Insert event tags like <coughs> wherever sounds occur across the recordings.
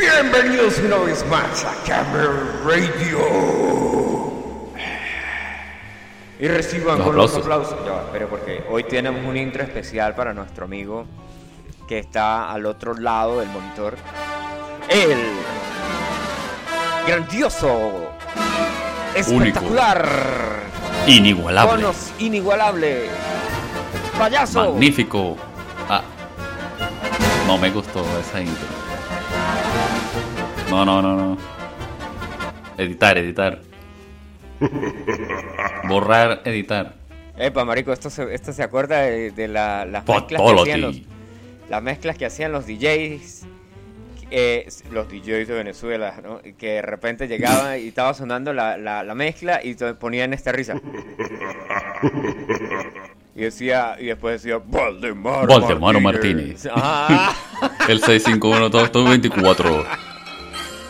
Bienvenidos una vez más a Camera Radio. Y reciban Los con los aplausos. aplausos. Ya va, pero porque hoy tenemos un intro especial para nuestro amigo que está al otro lado del monitor. El grandioso, espectacular, Inigualable. conos inigualable, payaso. Magnífico. Ah. No me gustó esa intro. No, no, no, no. Editar, editar. Borrar, editar. Epa, marico, esto se, esto se acuerda de, de la- las mezclas que hacían los, las mezclas que hacían los DJs, eh, los DJs de Venezuela, ¿no? Que de repente llegaban y estaba sonando la, la- la mezcla y ponían esta risa. Y decía, y después decía, Valdemar, Valdemar Martínez. Ah, El 651 todo, todo 24.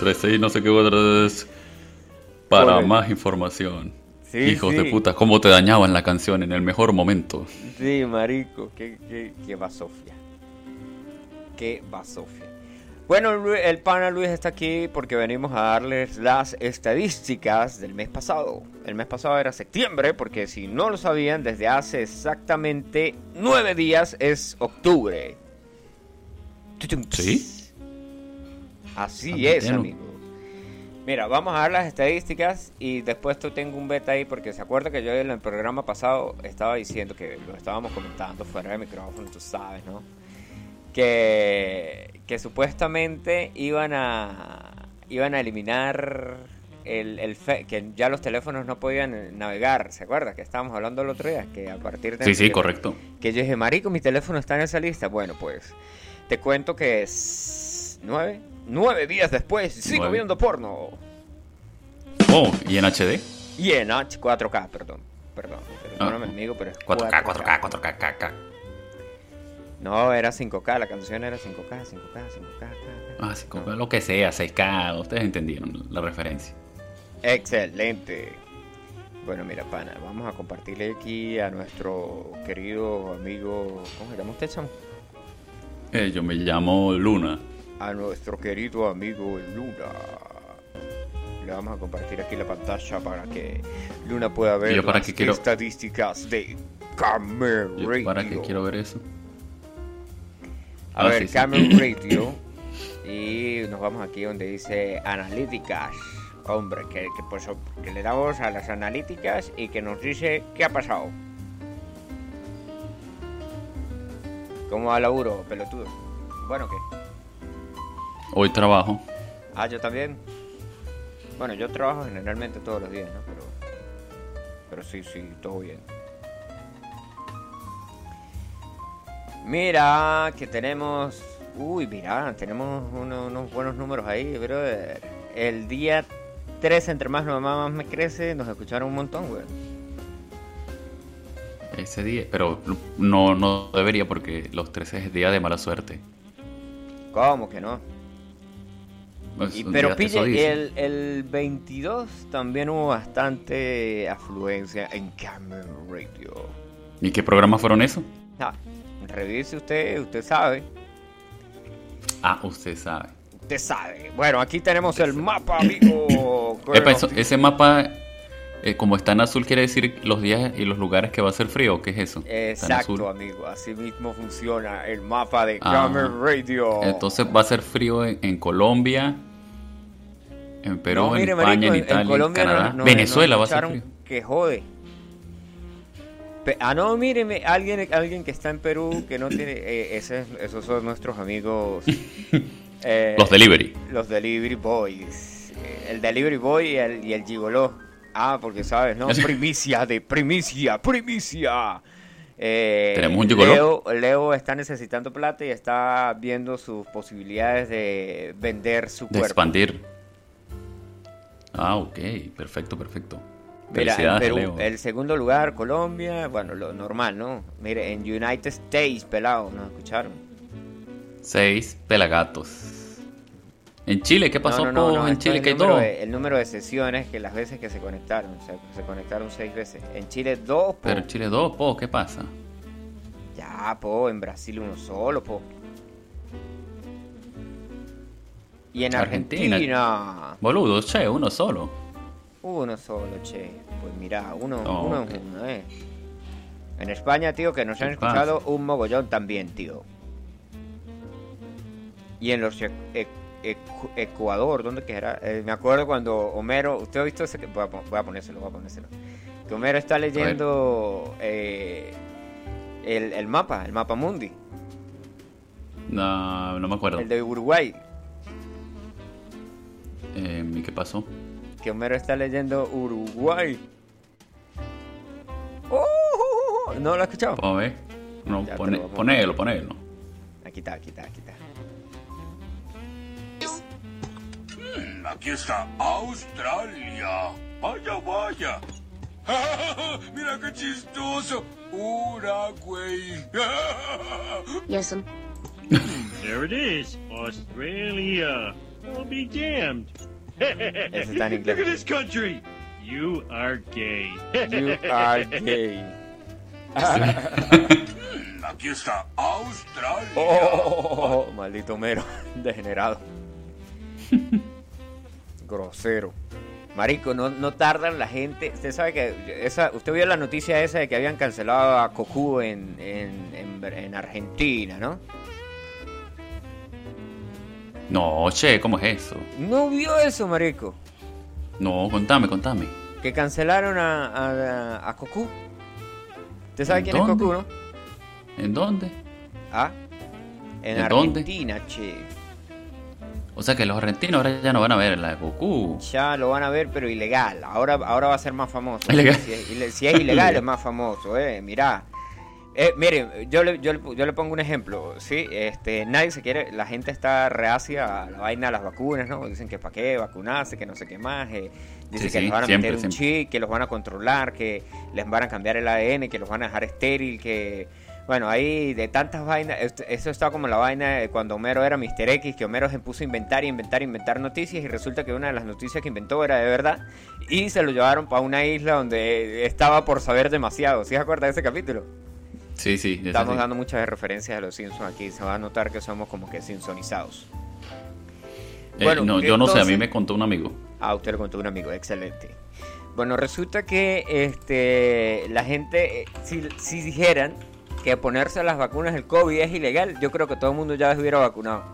36 no sé qué otras. Para Correcto. más información. Sí, Hijos de sí. puta, cómo te dañaban la canción en el mejor momento. sí, marico, qué, qué, qué basofia. Qué basofia. Bueno, el pana Luis está aquí porque venimos a darles las estadísticas del mes pasado. El mes pasado era septiembre, porque si no lo sabían, desde hace exactamente nueve días es octubre. ¿Sí? Así es, amigo. Mira, vamos a dar las estadísticas y después tú tengo un beta ahí porque se acuerda que yo en el programa pasado estaba diciendo que lo estábamos comentando fuera de micrófono, tú sabes, ¿no? Que, que supuestamente iban a iban a eliminar el, el fe- que ya los teléfonos no podían navegar, ¿se acuerda? Que estábamos hablando el otro día, que a partir de Sí, sí, que- correcto. que yo dije, marico, mi teléfono está en esa lista. Bueno, pues te cuento que es nueve, nueve días después sigo Nueve. viendo porno. Oh, ¿y en HD? Y en H 4K, perdón, perdón, Ah. amigo, pero es 4K, 4K, 4K, 4K. No, era 5K, la canción era 5K, 5K, 5K. Ah, sí, con lo que sea, 6K, ustedes entendieron la referencia. Excelente. Bueno, mira, pana, vamos a compartirle aquí a nuestro querido amigo, ¿cómo se llama usted, chamo? Eh, yo me llamo Luna. A nuestro querido amigo Luna. Le vamos a compartir aquí la pantalla para que Luna pueda ver ¿Y yo para las quiero- estadísticas de Camera Yo, Radio. ¿Para qué quiero ver eso? A Ah, ver, sí, <coughs> Radio. Y nos vamos aquí donde dice analíticas. Hombre, que, que, pues, que le damos a las analíticas y que nos dice qué ha pasado. ¿Cómo va laburo, pelotudo? Bueno, ¿qué? Hoy trabajo. Ah, yo también. Bueno, yo trabajo generalmente todos los días, ¿no? Pero, pero sí, sí, todo bien. Mira, que tenemos... Uy, mira, tenemos uno- unos buenos números ahí, brother. El día 3, entre más no más me crece, nos escucharon un montón, güey. Ese día. Pero no, no debería porque los 13 es día de mala suerte. ¿Cómo que no? Y- pero pille, el, el 22 también hubo bastante afluencia en Camera Radio. ¿Y qué programas fueron esos? Ah, revise usted, usted sabe. Ah, usted sabe. Usted sabe. Bueno, aquí tenemos el mapa, amigo. <coughs> Epa, eso- ese mapa, eh, como está en azul, quiere decir los días y los lugares que va a ser frío. ¿o ¿Qué es eso? Exacto, amigo. Así mismo funciona el mapa de Ah. Camera Radio. Entonces va a ser frío en, en Colombia, en Perú, No, en España, marico, en Italia, en Colombia Canadá. nos- nos- Venezuela va a ser frío. Que jode. Ah, no, míreme, alguien, alguien que está en Perú que no tiene. eh, ese- esos son nuestros amigos. <laughs> eh, Los delivery. Los Delivery Boys. Eh, El Delivery Boy y el, y el Gigoló. Ah, porque sabes, ¿no? <laughs> Primicia de primicia, primicia. Eh, ¿Tenemos un? Leo, Leo está necesitando plata y está viendo sus posibilidades de vender su De cuerpo. expandir. Ah, ok. Perfecto, perfecto. Mira, en Perú, Leo. el segundo lugar, Colombia, bueno, lo normal, ¿no? Mire, en United States, pelado, ¿nos escucharon? Seis pelagatos. En Chile, ¿qué pasó no, no, no, en Chile número, dos. de, el número de sesiones que las veces que se conectaron, se, se conectaron seis veces. En Chile dos, po. Pero en Chile dos, po, ¿qué pasa? Ya, po, en Brasil uno solo, po. Y en Argentina. Argentina, Boludo, che, uno solo. uno solo, che. Pues mira, uno, Oh, uno es uno, eh. En España, tío, que nos han ¿Qué pasa? escuchado un mogollón también, tío. Y en los e- Ecuador, ¿dónde que era? Eh, me acuerdo cuando Homero, ¿usted ha visto ese? que- Voy a, voy a ponérselo, voy a ponérselo. Que Homero está leyendo eh, el, el mapa, el mapa mundi, No, no me acuerdo. el de Uruguay. Eh, ¿Y qué pasó? Que Homero está leyendo Uruguay. ¡Oh! ¿No lo ha escuchado? Vamos a ver. No, pone- ponelo, ponelo. Aquí está, aquí está, aquí está. Aquí está Australia. Vaya, vaya. Mira qué chistoso. Uruguay. Yes, um, There it is, Australia. I'll be damned. Look at this country. You are gay. You are gay. Aquí está Australia. Oh, maldito Homero, degenerado. Grosero. Marico, no, no tardan la gente. Usted sabe que. Esa, usted vio la noticia esa de que habían cancelado a Cocu en, en, en- en Argentina, ¿no? No, che, ¿cómo es eso? No vio eso, Marico. No, contame, contame. Que cancelaron a, a, a Cocu. ¿Usted sabe ¿En quién dónde? es Cocu, no? ¿En dónde? Ah. En ¿En dónde? Argentina, che. O sea que los argentinos ahora ya no van a ver la de Goku. Ya lo van a ver, pero ilegal. Ahora, ahora va a ser más famoso. Ilegal. Si es, si es ilegal, es <laughs> más famoso, eh. Mirá. Eh, miren, yo le, yo, le, yo le pongo un ejemplo, ¿sí? Este, nadie se quiere, la gente está reacia a la vaina de las vacunas, ¿no? Dicen que para qué vacunarse, que no sé qué más. eh, dicen Sí, que sí, les van a siempre, meter un siempre. chip, que los van a controlar, que les van a cambiar el ADN, que los van a dejar estéril, que... Bueno, ahí de tantas vainas, eso está como la vaina de cuando Homero era Mr. X, que Homero se puso a inventar, inventar, inventar noticias y resulta que una de las noticias que inventó era de verdad y se lo llevaron para una isla donde estaba por saber demasiado. ¿Sí se acuerda de ese capítulo? Sí, sí, Estamos sí. dando muchas referencias a los Simpsons aquí, se va a notar que somos como que simpsonizados. Eh, Bueno, no, yo no sé, a mí me contó un amigo. Ah, usted lo contó un amigo, excelente. Bueno, resulta que este la gente, eh, si, si dijeran que ponerse las vacunas del COVID es ilegal, yo creo que todo el mundo ya se hubiera vacunado.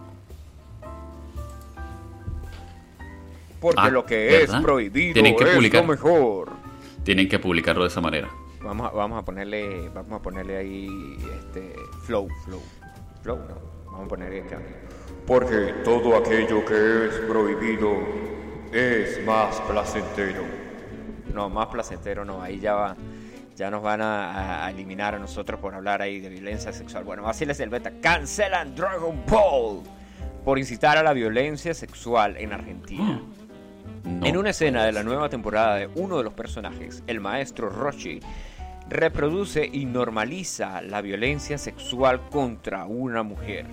Porque Ah, lo que ¿verdad? es prohibido Tienen que es publicar. lo mejor. Tienen que publicarlo de esa manera. Vamos a, vamos a ponerle vamos a ponerle ahí este flow, flow. Flow, no. Vamos a ponerle acá. Porque todo aquello que es prohibido es más placentero. No, más placentero no, ahí ya va. Ya nos van a, eliminar a nosotros por hablar ahí de violencia sexual. Bueno, así les el beta. Cancelan Dragon Ball por incitar a la violencia sexual en Argentina. No. En una escena de la nueva temporada de uno de los personajes, el maestro Roshi, reproduce y normaliza la violencia sexual contra una mujer.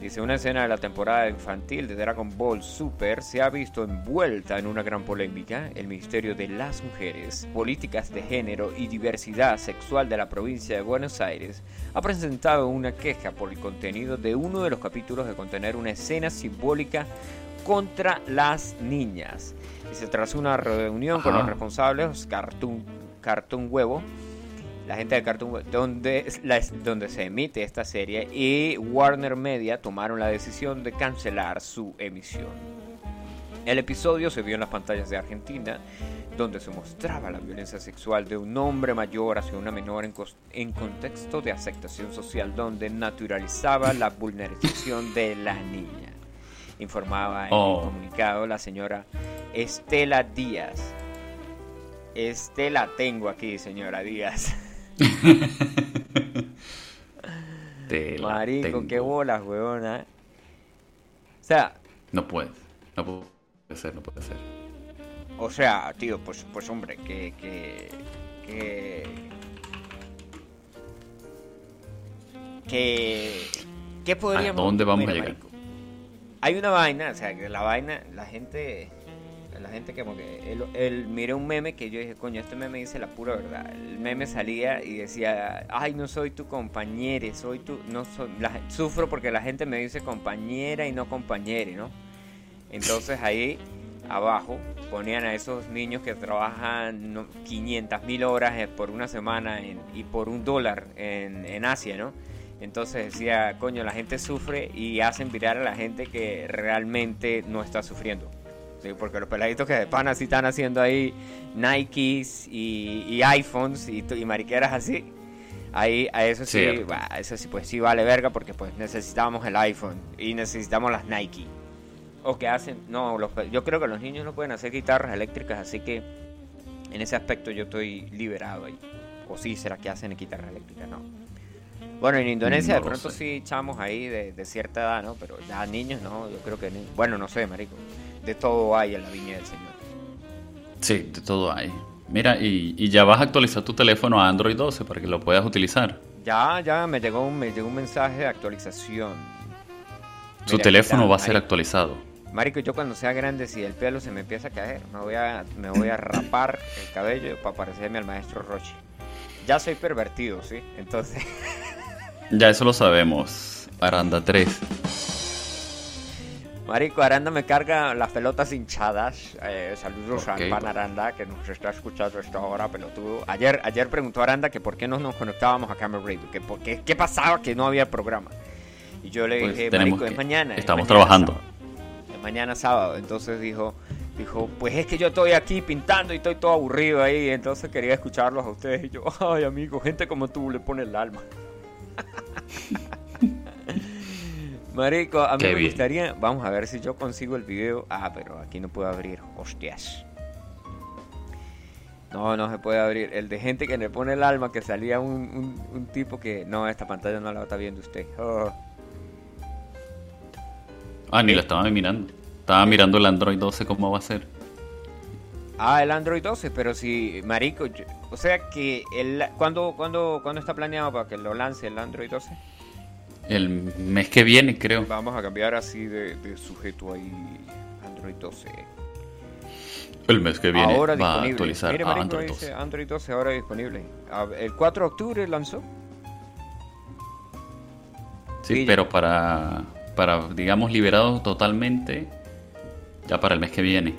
Dice, una escena de la temporada infantil de Dragon Ball Super se ha visto envuelta en una gran polémica. El Ministerio de las Mujeres, Políticas de Género y Diversidad Sexual de la provincia de Buenos Aires ha presentado una queja por el contenido de uno de los capítulos de contener una escena simbólica contra las niñas. Dice, tras una reunión con los responsables, Cartoon, Cartoon Huevo, la gente de Cartoon donde, la- donde se emite esta serie, y Warner Media tomaron la decisión de cancelar su emisión. El episodio se vio en las pantallas de Argentina, donde se mostraba la violencia sexual de un hombre mayor hacia una menor en, en contexto de aceptación social, donde naturalizaba la vulneración de la niña. Informaba en Oh. el comunicado la señora Estela Díaz. Estela tengo aquí, señora Díaz. <laughs> <laughs> Te Marico, tengo. qué bolas, huevona. O sea, No puede. No puede ser, no puede ser. O sea, tío, pues, pues hombre, que, que, que, que, ¿qué podríamos? ¿A dónde vamos a llegar? marico, Hay una vaina, o sea, que la vaina, la gente, que, el- miré un meme que yo dije, coño, este meme dice la pura verdad. El meme salía y decía, ay, no soy tu compañera, soy tu, no soy, sufro porque la gente me dice compañera y no compañere, ¿no? Entonces ahí abajo ponían a esos niños que trabajan 500 mil horas eh, por una semana y por un dólar en, en Asia, ¿no? Entonces decía, coño, la gente sufre y hacen virar a la gente que realmente no está sufriendo. Sí, porque los peladitos que de pana sí están haciendo ahí Nikes y, y iPhones y, y mariqueras así. Ahí a eso sí, bah, eso sí pues sí vale verga porque pues necesitamos el iPhone y necesitamos las Nike. O que hacen, no, los yo creo que los niños no pueden hacer guitarras eléctricas, así que en ese aspecto yo estoy liberado ahí. O sí, será que hacen guitarras eléctricas, no. Bueno, en Indonesia No de pronto sé. sí chamos ahí de, de cierta edad, ¿no? Pero ya niños no, yo creo que ni- bueno, no sé, marico. De todo hay en la viña del Señor. Sí, de todo hay. Mira, y, y ya vas a actualizar tu teléfono a Android 12 para que lo puedas utilizar. Ya, ya me llegó un, me llegó un mensaje de actualización. Su teléfono va a ser actualizado. Marico, yo cuando sea grande, si el pelo se me empieza a caer, me voy a, me voy a <laughs> rapar el cabello para parecerme al maestro Roche. Ya soy pervertido, ¿sí? Entonces, Ya eso lo sabemos. Aranda 3. Marico, Aranda me carga las pelotas hinchadas. Eh, saludos al pan pues. Aranda que nos está escuchando a esta hora, pelotudo. Ayer, ayer preguntó Aranda que por qué no nos conectábamos a Camera Radio, que por qué, qué pasaba que no había programa. Y yo le Pues dije, Marico, es que- mañana. es estamos mañana trabajando. sábado. Es mañana sábado. Entonces dijo, dijo, pues es que yo estoy aquí pintando y estoy todo aburrido ahí. Entonces quería escucharlos a ustedes. Y yo, ay, amigo, gente como tú le pone el alma. <laughs> Marico, a mí Qué me bien. gustaría. Vamos a ver si yo consigo el video. Ah, pero aquí no puedo abrir. Hostias. No, no se puede abrir. El de gente que le pone el alma, que salía un, un- un tipo que. No, esta pantalla no la está viendo usted. Oh. Ah, ni ¿Eh? la estaba mirando. Estaba mirando el Android 12 cómo va a ser. Ah, el Android 12, pero si, marico, yo- o sea que el, ¿cuándo, cuándo, ¿cuándo está planeado para que lo lance el Android 12? El mes que viene, creo. Vamos a cambiar así de, de sujeto ahí, Android 12. El mes que viene ahora va a disponible. actualizar Mire, a Android dice 12. Android 12 ahora disponible. A- El 4 de octubre lanzó. Sí, Sí, pero para, para, digamos, liberado totalmente ya para el mes que viene.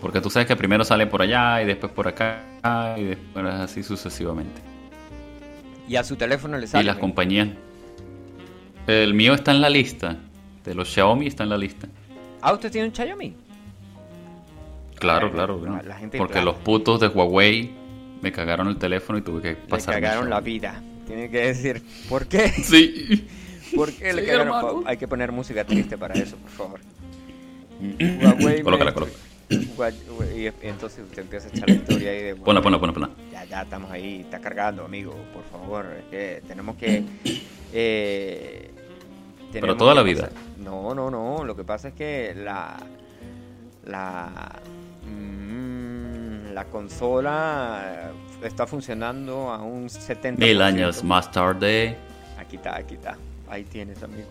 Porque tú sabes que primero sale por allá y después por acá y después así sucesivamente. Y a su teléfono le Y sale. las compañías. El mío está en la lista. De los Xiaomi está en la lista. Ah, ¿usted tiene un Xiaomi? Claro, claro. gente Porque los putos de Huawei me cagaron el teléfono y tuve que pasar. cagaron la vida. Tiene que decir, ¿por qué? <laughs> Sí. ¿Por qué le cagaron? Hay que poner música triste para eso, por favor. <clears throat> Huawei Colócala, me- colócala. Y entonces usted empieza a echar la historia ahí de <clears throat> Ponla, Huawei. ponla, ponla, ponla. Ya, ya estamos ahí, está cargando, amigo, por favor. Es que tenemos que. <clears throat> eh, tenemos toda la vida. pasar- No, no, no. Lo que pasa es que la. La. mm, la consola eh, está funcionando a un 70%. Mil años más tarde. Aquí está, aquí está. Ahí tienes, amigo.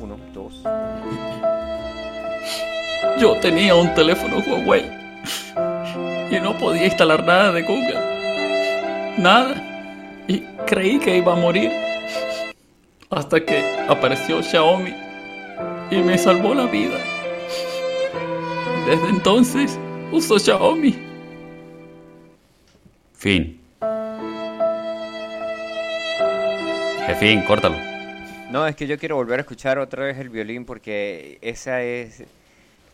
Uno, dos. <laughs> Yo tenía un teléfono Huawei y no podía instalar nada de Google. Nada. Y creí que iba a morir. Hasta que apareció Xiaomi y me salvó la vida. Desde entonces uso Xiaomi. Fin. Fin, córtalo. No, es que yo quiero volver a escuchar otra vez el violín porque esa es.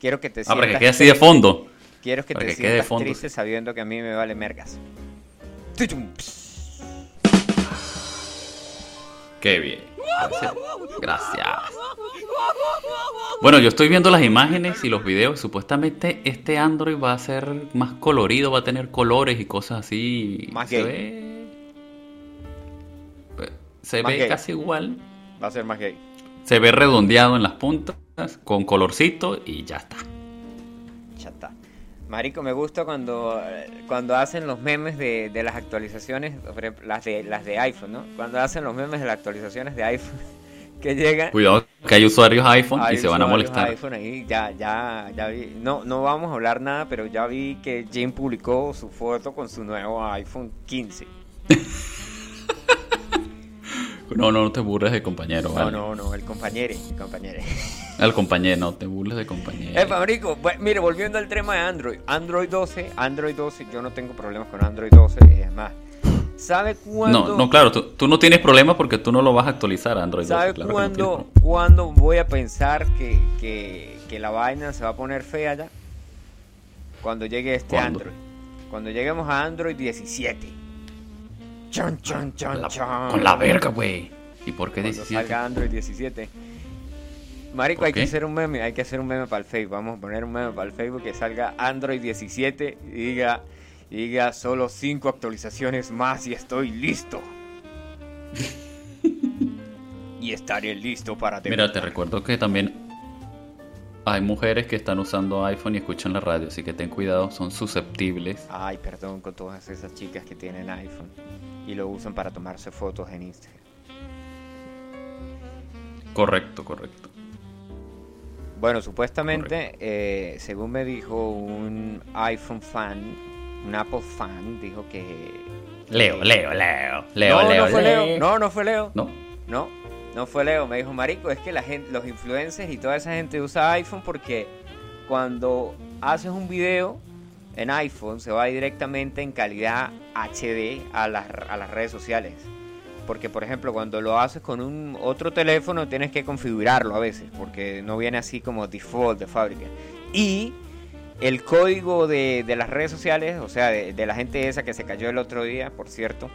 Quiero que te Ah, para que sientas quede así de fondo. Quiero que para te que quede de sientas fondo, triste sí. sabiendo que a mí me vale mergas. Qué bien. Gracias. Gracias. Bueno, yo estoy viendo las imágenes y los videos. Supuestamente este Android va a ser más colorido, va a tener colores y cosas así. Más se gay. ve, se Más ve gay. casi igual. Va a ser más gay. Se ve redondeado en las puntas, con colorcito y ya está. Chata. Marico, me gusta cuando, cuando hacen los memes de, de las actualizaciones, las de, las de iPhone, ¿no? Cuando hacen los memes de las actualizaciones de iPhone, <laughs> que llegan... Cuidado que hay usuarios iPhone hay y se van a molestar. iPhone ahí, ya, ya, ya vi. No, no vamos a hablar nada, pero ya vi que Jim publicó su foto con su nuevo iPhone 15. <laughs> No, no, no te burles de compañero. No, vale. no, no, el compañero, el compañero. <laughs> El compañero, no te burles de compañero. Eh, marico, bu- mire, volviendo al tema de Android. Android 12, Android 12, yo no tengo problemas con Android 12, es más. ¿Sabe cuándo? No, no, claro, tú, tú no tienes problemas porque tú no lo vas a actualizar a Android 12. ¿Sabe claro no cuándo, voy a pensar que, que, que la vaina se va a poner fea ya? Cuando llegue este ¿Cuándo? Android. Cuando lleguemos a Android 17. Chon, chon, chon, Con la, chon. con la verga, güey. ¿Y por qué Cuando 17? salga Android 17. Marico, ¿Por hay que hacer un meme, hay que hacer un meme para el Facebook. Vamos a poner un meme para el Facebook que salga Android 17 y diga, y diga solo 5 actualizaciones más y estoy listo. y estaré listo para Mira, te debutar. recuerdo que también hay mujeres que están usando iPhone y escuchan la radio, así que ten cuidado, son susceptibles. Ay, perdón con todas esas chicas que tienen iPhone y lo usan para tomarse fotos en Instagram. Correcto, correcto. Bueno, supuestamente, eh, según me dijo un iPhone fan, un Apple fan, dijo que... Leo, Leo, Leo, Leo, no, Leo, no fue Leo. Leo. No, no fue Leo. No, No, no fue Leo. Me dijo, marico, es que la gente, los influencers y toda esa gente usa iPhone porque cuando haces un video en iPhone se va directamente en calidad HD a las, a las redes sociales. Porque, por ejemplo, cuando lo haces con un otro teléfono tienes que configurarlo a veces, porque no viene así como default de fábrica. Y el código de, de las redes sociales, o sea, de, de la gente esa que se cayó el otro día, por cierto,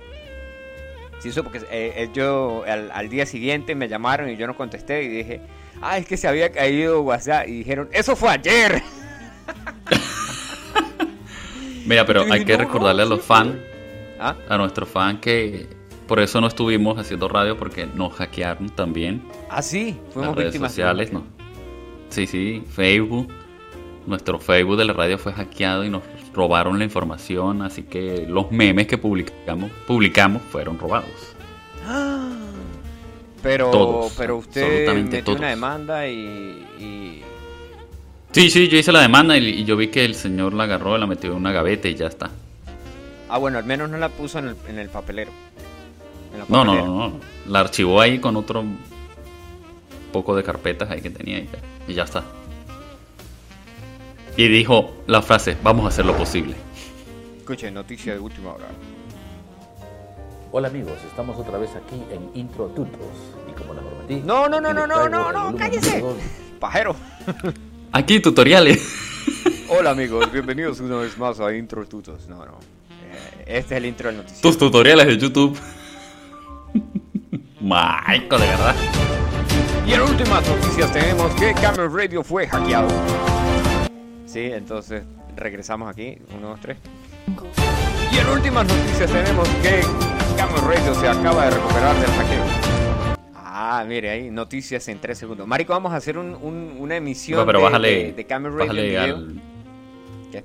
Sí, eso porque eh, eh, yo al, al día siguiente me llamaron y yo no contesté y dije, ah, es que se había caído WhatsApp y dijeron, eso fue ayer. <laughs> mira, pero hay que recordarle a no, los fans, ¿Ah? a nuestros fans que por eso no estuvimos haciendo radio porque nos hackearon también Ah, sí, fuimos las redes víctimas. de- sociales, ¿no? Sí, sí, Facebook. Nuestro Facebook de la radio fue hackeado y nos robaron la información, así que los memes que publicamos, publicamos fueron robados. <gasps> Pero, Todos, pero usted metió todos. una demanda y, y- Sí, sí, yo hice la demanda y, y yo vi que el señor la agarró, la metió en una gaveta y ya está. Ah, bueno, al menos no la puso en el, en el papelero. La No, no, no, no. La archivó ahí con otro poco de carpetas ahí que tenía y ya, y ya está. Y dijo la frase, vamos a hacer lo posible. Escuche, noticia de última hora. Hola amigos, estamos otra vez aquí en Intro Tutos y como les prometí. No, no, no, no, no, no, no, volumen cállese. Pajero. Aquí tutoriales. <laughs> Hola amigos, bienvenidos una vez más a Intro Tutos. No, no. Eh, este es el intro del noticiero. Tus tutoriales de YouTube. Maico, de verdad. Y en últimas noticias tenemos que Camel Radio fue hackeado. Sí, entonces regresamos aquí. Uno, dos, tres. Y en últimas noticias tenemos que Camel Radio se acaba de recuperar del hackeo. Ah, mire ahí, noticias en tres segundos. Marico, vamos a hacer un- un- una emisión No, pero de, bájale, de, de Camel Radio bájale video. al... ¿Qué?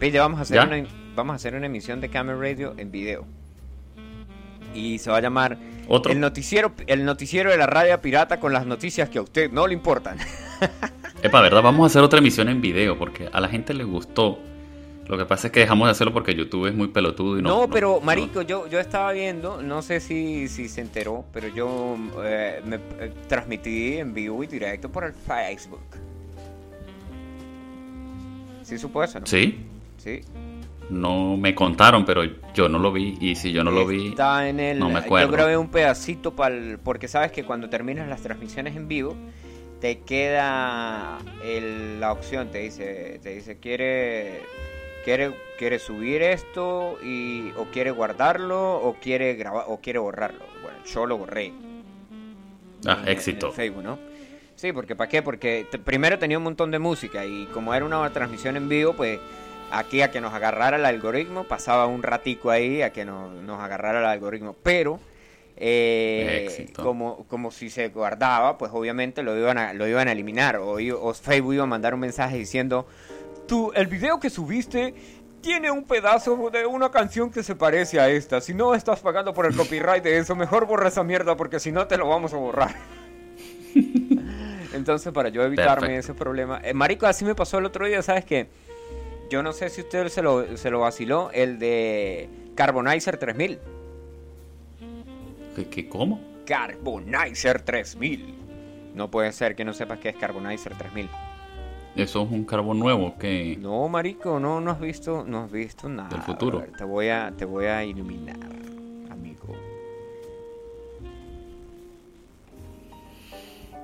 Pille, vamos a hacer ¿Ya? una vamos a hacer una emisión de Camel Radio en video. Y se va a llamar Otro. el noticiero el noticiero de la radio pirata con las noticias que a usted no le importan. <laughs> Epa, ¿verdad? Vamos a hacer otra emisión en video porque a la gente le gustó. Lo que pasa es que dejamos de hacerlo porque YouTube es muy pelotudo y no... No, pero no- marico, yo yo estaba viendo, no sé si, si se enteró, pero yo eh, me eh, transmití en vivo y directo por el Facebook. ¿Sí supo eso, no? Sí, Sí. No me contaron, pero yo no lo vi. Y si yo no lo vi... Está en el. no me acuerdo. Yo grabé un pedacito para porque sabes que cuando terminas las transmisiones en vivo te queda el- la opción, te dice, te dice quiere quiere quiere subir esto y o quiere guardarlo o quiere grabar o quiere borrarlo. Bueno, yo lo borré. Ah, en- éxito. en Facebook, ¿no? Sí, porque ¿para qué? Porque primero tenía un montón de música y como era una transmisión en vivo, pues aquí a que nos agarrara el algoritmo, pasaba un ratico ahí a que nos, nos agarrara el algoritmo. Pero eh, como, como si se guardaba, pues obviamente lo iban a, lo iban a eliminar o, o Facebook iba a mandar un mensaje diciendo, tú, el video que subiste tiene un pedazo de una canción que se parece a esta. Si no estás pagando por el <laughs> copyright de eso, mejor borra esa mierda porque si no te lo vamos a borrar. <laughs> Entonces, para yo evitarme Perfecto. ese problema. eh, marico, así me pasó el otro día, ¿sabes qué? Yo no sé si usted se lo, se lo vaciló, el de Carbonizer 3000. ¿Qué, qué, cómo? Carbonizer 3000. No puede ser que no sepas qué es Carbonizer 3000. Eso es un carbón nuevo que... No, marico, no, no has visto, no has visto nada. Del futuro. Ver, te voy a, te voy a iluminar, amigo.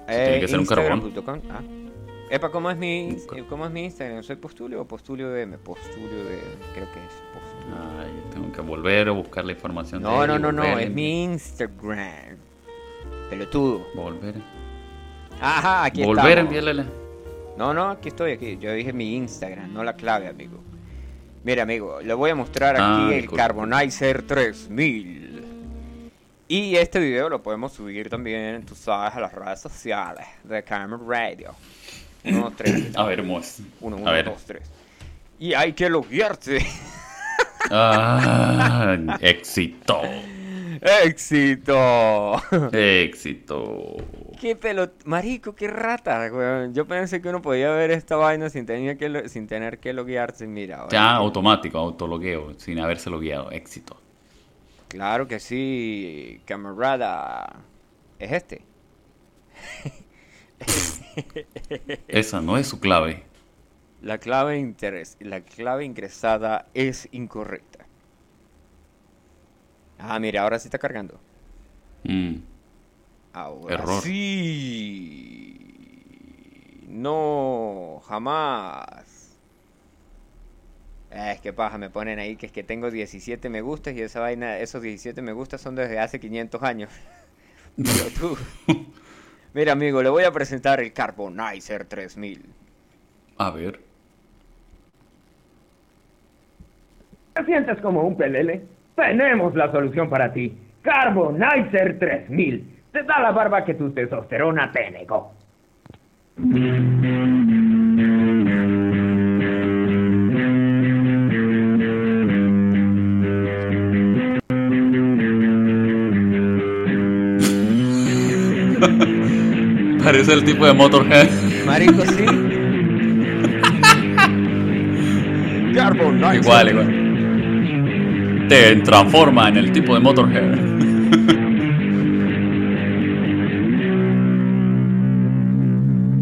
tiene que ser un carbón. Ah. Epa, ¿cómo es mi, cómo es mi Instagram? ¿Soy Postulio o Postulio de M? Postulio de, creo que es Postulio. Ay, tengo que volver a buscar la información de No, él no, no, no, volver es mi Instagram. Pelotudo. Volver, Ajá, aquí volver estamos. enviarle la... No, no, aquí estoy, aquí. Yo dije mi Instagram, no la clave, amigo. Mira, amigo, le voy a mostrar aquí Ah, el. Carbonizer 3000. Y este video lo podemos subir también, tú sabes, a las redes sociales de Camera Radio. Uno, dos, tres. <clears throat> A ver, Moes. Uno, a uno, ver. dos, tres. Y hay que loguearse. Ah, éxito. ¡Éxito! Éxito. ¡Qué pelot... Marico, qué rata, weón. Yo pensé que uno podía ver esta vaina sin tener que, lo- sin tener que loguearse. Mira, Ya automático, autologueo, sin haberse logueado. Éxito. Claro que sí, camarada. ¿Es este? <laughs> <laughs> Esa no es su clave. La clave, la clave ingresada es incorrecta. Ah, mira, ahora sí está cargando. Mm. Ahora Error. sí. No, jamás. Eh, Es que paja, me ponen ahí que es que tengo 17 me gustas y esa vaina, esos 17 me gustas son desde hace 500 años. <laughs> Pero tú. <laughs> Mira, amigo, le voy a presentar el Carbonizer 3000. A ver. ¿Te sientes como un pelele? Tenemos la solución para ti. Carbonizer 3000. Te da la barba que tu testosterona te negó. Parece el tipo de Motorhead. Marico, sí. <laughs> Igual, igual. Te transforma en el tipo de Motorhead. <laughs>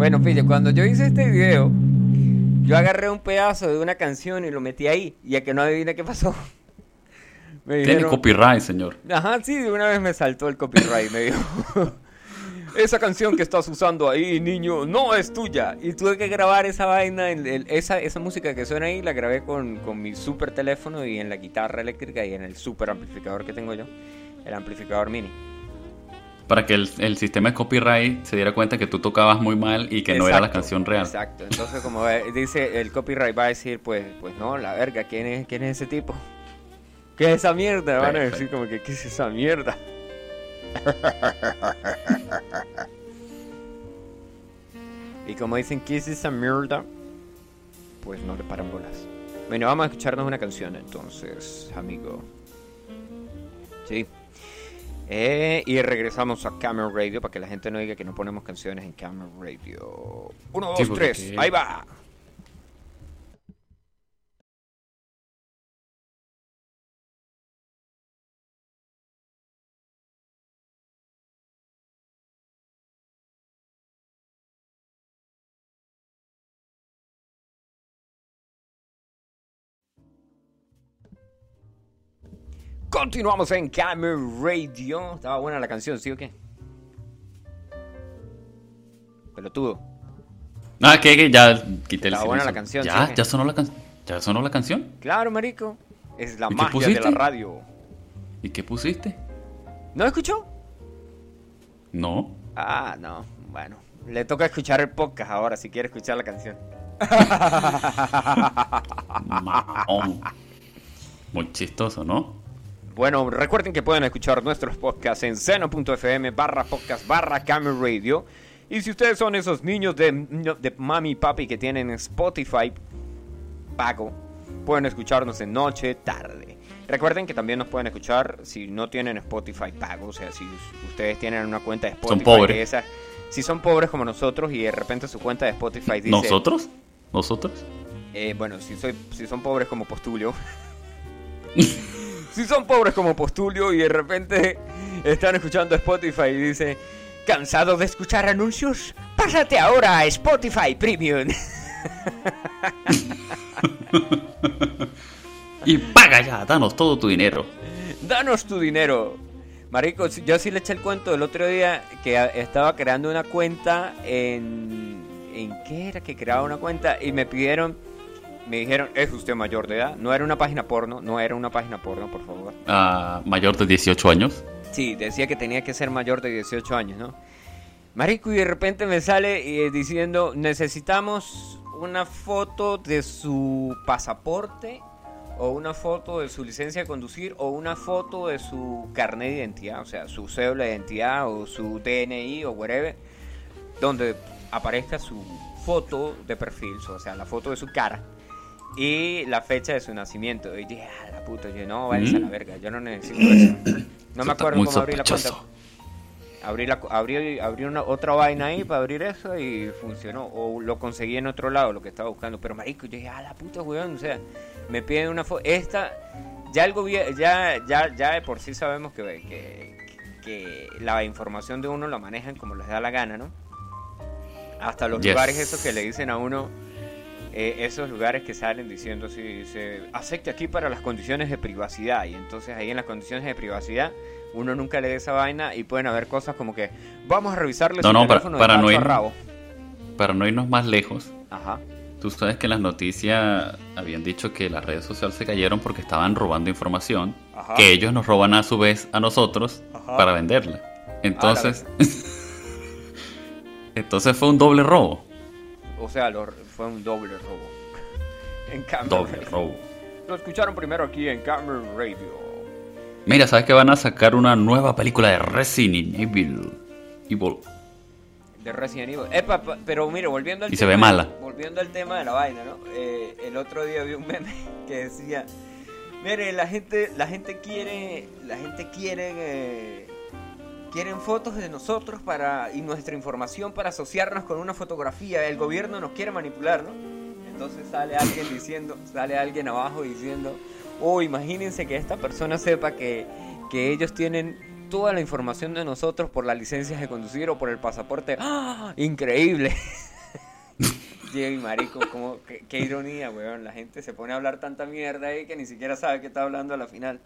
Bueno, fíjate, cuando yo hice este video, yo agarré un pedazo de una canción y lo metí ahí. Y a que no adivina qué pasó. <laughs> Me Tiene dijeron, copyright, señor. Ajá, sí, de una vez me saltó el copyright. Me dijo, esa canción que estás usando ahí, niño, no es tuya. Y tuve que grabar esa vaina, en el- esa, esa música que suena ahí, la grabé con, con mi super teléfono y en la guitarra eléctrica y en el super amplificador que tengo yo, el amplificador mini. Para que el, el sistema de copyright se diera cuenta que tú tocabas muy mal y que no era la canción real. Exacto, entonces como eh, dice el copyright va a decir, pues, pues no, la verga, ¿quién es, quién es ese tipo? ¿Qué es esa mierda? Van a decir como que, ¿qué es esa mierda? <laughs> y como dicen, ¿qué es esa mierda? Pues no le paran bolas. Bueno, vamos a escucharnos una canción entonces, amigo. Sí. Eh, y regresamos a Camera Radio para que la gente no diga que no ponemos canciones en Camera Radio. Uno, dos, Sí, tres. Ahí va. Continuamos en Camera Radio. Estaba buena la canción, ¿sí o qué? Pelotudo. Ah, que, que ya quité el Está buena la canción, Ya, sí. ya sonó la canción. Ya sonó la canción. Claro, marico. Es la ¿Y qué magia de la radio. ¿Y qué pusiste? ¿No escuchó? No. Ah, no. Bueno, le toca escuchar el podcast ahora si quiere escuchar la canción. <laughs> Muy chistoso, ¿no? Bueno, recuerden que pueden escuchar nuestros podcasts en seno.fm barra podcast barra camera radio. Y si ustedes son esos niños de, de mami y papi que tienen Spotify pago, pueden escucharnos de noche, tarde. Recuerden que también nos pueden escuchar si no tienen Spotify pago, o sea, si ustedes tienen una cuenta de Spotify. pobres. de esa- si son pobres como nosotros y de repente su cuenta de Spotify dice... ¿Nosotros? ¿Nosotros? Eh, bueno, si, soy, si son pobres como Postulio. <laughs> si son pobres como Postulio y de repente Están escuchando Spotify y dice, ¿cansado de escuchar anuncios? Pásate ahora a Spotify Premium. <laughs> Y paga ya, danos todo tu dinero. Danos tu dinero. Marico, yo sí le eché el cuento el otro día que estaba creando una cuenta en... ¿En qué era que creaba una cuenta? Y me pidieron, me dijeron, ¿es usted mayor de edad? No era una página porno, no era una página porno, por favor. Ah, mayor de 18 años. Sí, decía que tenía que ser mayor de 18 años, ¿no? Marico, y de repente me sale eh, diciendo, necesitamos una foto de su pasaporte o una foto de su licencia de conducir o una foto de su carnet de identidad, o sea, su cédula de identidad o su DNI o whatever, donde aparezca su foto de perfil, o sea, la foto de su cara y la fecha de su nacimiento. Y dije, ah, la puta, yo no, váyanse a la Mm. verga, yo no necesito eso. No Eso me acuerdo cómo abrir la cuenta. Abrí, la, abrí, abrí una, otra vaina ahí para abrir eso y funcionó. O lo conseguí en otro lado, lo que estaba buscando. Pero marico, yo dije, ah, la puta, weón. O sea, me piden una foto. Esta, ya el gobierno, ya, ya, ya de por sí sabemos que, que, que la información de uno la manejan como les da la gana, ¿no? Hasta los Yes. lugares esos que le dicen a uno, eh, esos lugares que salen diciendo así, dice, acepte aquí para las condiciones de privacidad. Y entonces ahí en las condiciones de privacidad uno nunca lee esa vaina y pueden haber cosas como que vamos a revisarle No, su no, para- teléfono para de no tacho a ir- rabo. Para no irnos más lejos, Ajá. tú sabes que en las noticias habían dicho que las redes sociales se cayeron porque estaban robando información Ajá. que ellos nos roban a su vez a nosotros Ajá. para venderla. Entonces, <laughs> entonces fue un doble robo. O sea, lo- fue un doble robo. <laughs> en Camera Doble Radio. robo. Lo escucharon primero aquí en Camera Radio. Mira, ¿sabes que van a sacar una nueva película de Resident Evil? Evil. De Resident Evil. Epa, pa- pero mire, volviendo al Y se tema- ve mala. Volviendo al tema de la vaina, ¿no? Eh, el otro día vi un meme <laughs> que decía, mire, la gente, la gente quiere, la gente quiere, eh, quieren fotos de nosotros para y nuestra información para asociarnos con una fotografía. El gobierno nos quiere manipular, ¿no? Entonces sale alguien diciendo, sale alguien abajo diciendo, oh, imagínense que esta persona sepa que, que ellos tienen toda la información de nosotros por las licencias de conducir o por el pasaporte. ¡Ah! Increíble. <laughs> Diego y marico, como, qué, qué ironía, weón. La gente se pone a hablar tanta mierda ahí que ni siquiera sabe qué está hablando a la final.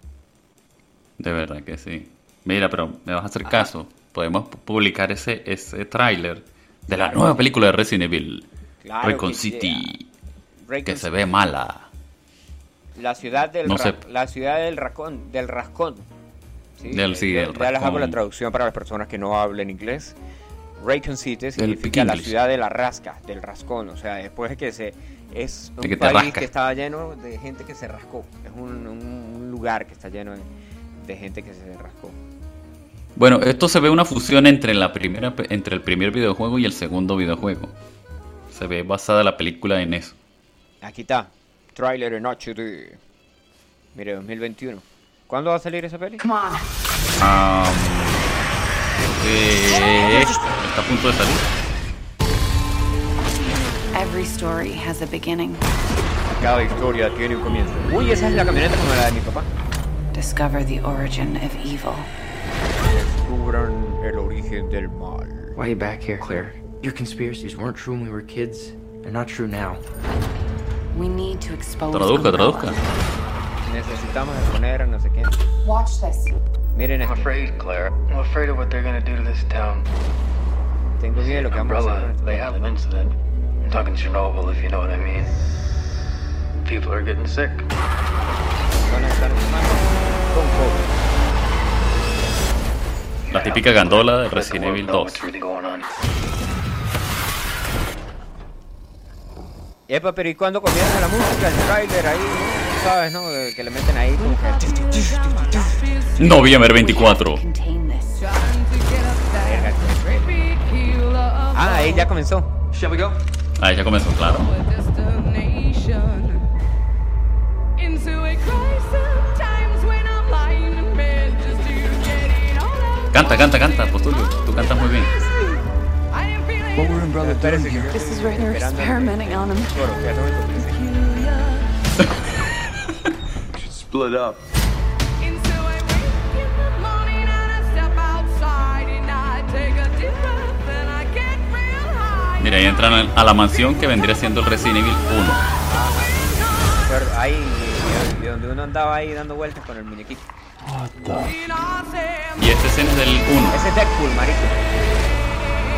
De verdad que sí. Mira, pero me vas a hacer caso. Podemos pu- publicar ese, ese tráiler de la nueva película de Resident Evil. Claro Recon que City. Raycon Que se ve mala. La ciudad del No sé. la ciudad del racón, del rascón. Sí, Del- sí, ya- del ya les hago la traducción para las personas que no hablen inglés. Raycon City significa la ciudad de la rasca, del rascón, o sea, después de que se es un que país rasca. que estaba lleno de gente que se rascó, es un, un- un lugar que está lleno de, de gente que se rascó. Bueno, esto se ve una fusión entre la primera entre el primer videojuego y el segundo videojuego. Se ve basada la película en eso. Aquí está, trailer en HD. Mire, 2021. ¿Cuándo va a salir esa peli? Am, eh, está a punto de salir. Every story has a beginning. Cada historia tiene un comienzo. Uy, esa es la camioneta como la de mi papá. Discover the origin of evil. Descubran el origen del mal. Why are you back here, Claire? Your conspiracies weren't true when we were kids. They're not true now. We need to expose Traduzca, Umbrella. traduzca. Necesitamos exponer a no sé quién. Watch this. Miren I'm afraid, Claire. I'm afraid of what they're gonna do to this town. Tengo miedo de lo que vamos a hacer. Umbrella, they have an incident. I'm talking Chernobyl, if you know what I mean. People are getting sick. La típica gandola de Resident Evil know 2. what's really going on. Epa, pero ¿y cuándo comienza la música? El trailer ahí. ¿sabes, no? Que le meten ahí como que... Noviembre 24. Contain this. Verga. Ah, ahí ya comenzó. Ahí ya comenzó, claro. Canta, canta, canta, Apostolio. Tú cantas muy bien. Should split up. Mira, ahí entran a la mansión que vendría siendo el Resident Evil 1. Ajá. Pero ahí, donde uno andaba ahí dando vueltas con el muñequito. Y esta escena es del 1. Ese es Deadpool, marico.